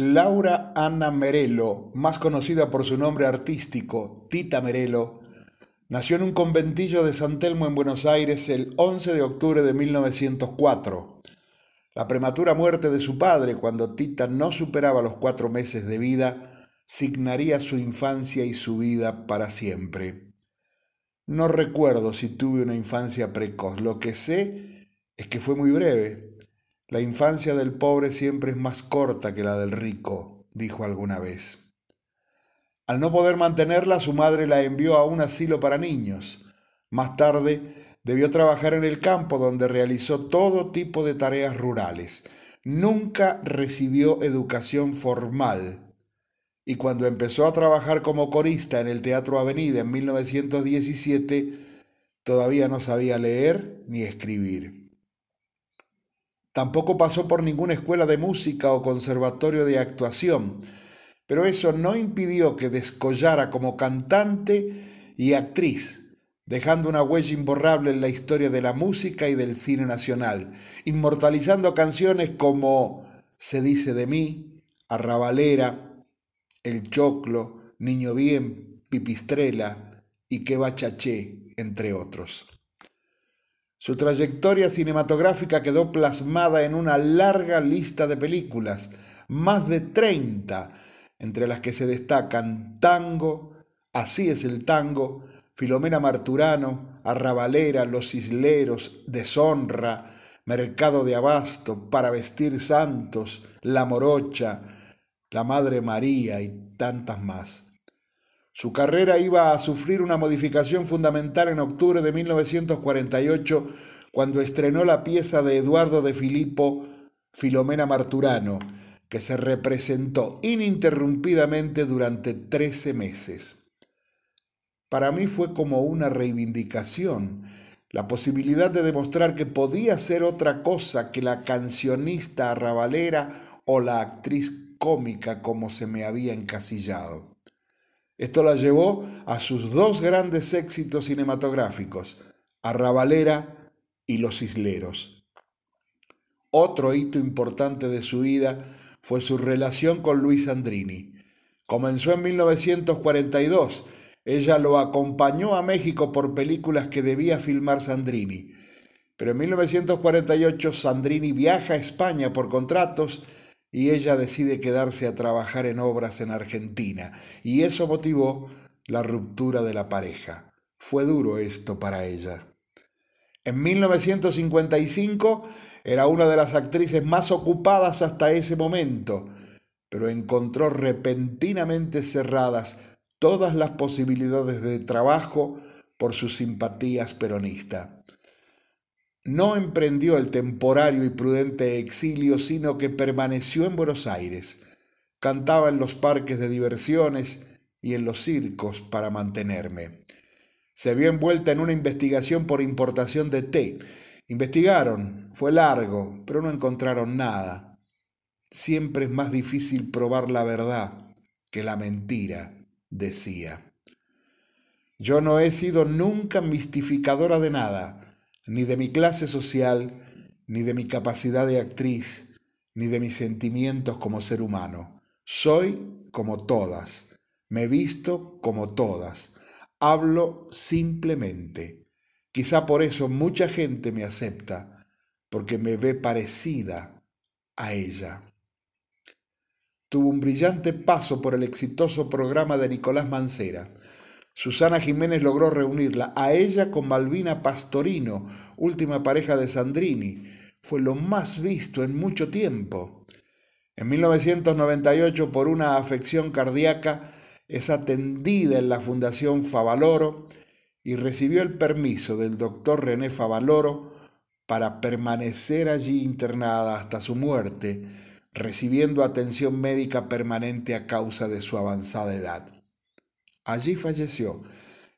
Laura Ana Merelo, más conocida por su nombre artístico, Tita Merelo, nació en un conventillo de San Telmo en Buenos Aires el 11 de octubre de 1904. La prematura muerte de su padre, cuando Tita no superaba los cuatro meses de vida, signaría su infancia y su vida para siempre. No recuerdo si tuve una infancia precoz, lo que sé es que fue muy breve. La infancia del pobre siempre es más corta que la del rico, dijo alguna vez. Al no poder mantenerla, su madre la envió a un asilo para niños. Más tarde, debió trabajar en el campo donde realizó todo tipo de tareas rurales. Nunca recibió educación formal. Y cuando empezó a trabajar como corista en el Teatro Avenida en 1917, todavía no sabía leer ni escribir. Tampoco pasó por ninguna escuela de música o conservatorio de actuación, pero eso no impidió que descollara como cantante y actriz, dejando una huella imborrable en la historia de la música y del cine nacional, inmortalizando canciones como Se dice de mí, Arrabalera, El Choclo, Niño Bien, Pipistrela y Que Bachaché, entre otros. Su trayectoria cinematográfica quedó plasmada en una larga lista de películas, más de 30, entre las que se destacan Tango, Así es el tango, Filomena Marturano, Arrabalera, Los Isleros, Deshonra, Mercado de Abasto, Para Vestir Santos, La Morocha, La Madre María y tantas más. Su carrera iba a sufrir una modificación fundamental en octubre de 1948 cuando estrenó la pieza de Eduardo de Filippo, Filomena Marturano, que se representó ininterrumpidamente durante 13 meses. Para mí fue como una reivindicación, la posibilidad de demostrar que podía ser otra cosa que la cancionista arrabalera o la actriz cómica como se me había encasillado. Esto la llevó a sus dos grandes éxitos cinematográficos, Arrabalera y Los Isleros. Otro hito importante de su vida fue su relación con Luis Andrini. Comenzó en 1942. Ella lo acompañó a México por películas que debía filmar Sandrini. Pero en 1948 Sandrini viaja a España por contratos y ella decide quedarse a trabajar en obras en Argentina, y eso motivó la ruptura de la pareja. Fue duro esto para ella. En 1955 era una de las actrices más ocupadas hasta ese momento, pero encontró repentinamente cerradas todas las posibilidades de trabajo por sus simpatías peronistas no emprendió el temporario y prudente exilio, sino que permaneció en Buenos Aires. Cantaba en los parques de diversiones y en los circos para mantenerme. Se vio envuelta en una investigación por importación de té. Investigaron, fue largo, pero no encontraron nada. Siempre es más difícil probar la verdad que la mentira, decía. Yo no he sido nunca mistificadora de nada ni de mi clase social, ni de mi capacidad de actriz, ni de mis sentimientos como ser humano. Soy como todas, me visto como todas, hablo simplemente. Quizá por eso mucha gente me acepta, porque me ve parecida a ella. Tuvo un brillante paso por el exitoso programa de Nicolás Mancera Susana Jiménez logró reunirla a ella con Malvina Pastorino, última pareja de Sandrini. Fue lo más visto en mucho tiempo. En 1998, por una afección cardíaca, es atendida en la Fundación Favaloro y recibió el permiso del doctor René Favaloro para permanecer allí internada hasta su muerte, recibiendo atención médica permanente a causa de su avanzada edad. Allí falleció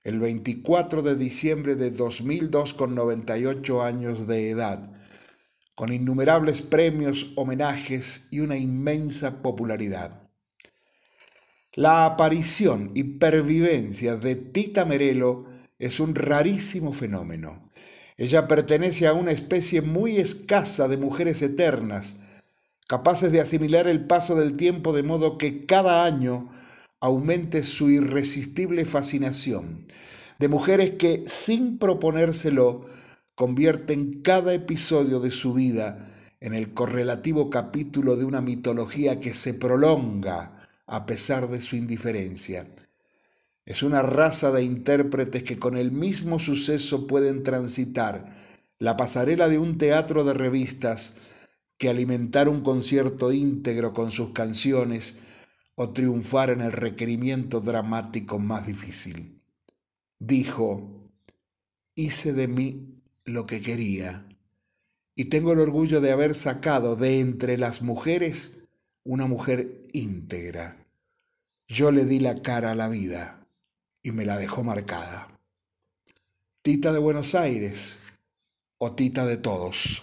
el 24 de diciembre de 2002 con 98 años de edad, con innumerables premios, homenajes y una inmensa popularidad. La aparición y pervivencia de Tita Merelo es un rarísimo fenómeno. Ella pertenece a una especie muy escasa de mujeres eternas, capaces de asimilar el paso del tiempo de modo que cada año aumente su irresistible fascinación, de mujeres que, sin proponérselo, convierten cada episodio de su vida en el correlativo capítulo de una mitología que se prolonga a pesar de su indiferencia. Es una raza de intérpretes que con el mismo suceso pueden transitar la pasarela de un teatro de revistas que alimentar un concierto íntegro con sus canciones o triunfar en el requerimiento dramático más difícil. Dijo, hice de mí lo que quería y tengo el orgullo de haber sacado de entre las mujeres una mujer íntegra. Yo le di la cara a la vida y me la dejó marcada. Tita de Buenos Aires o Tita de todos.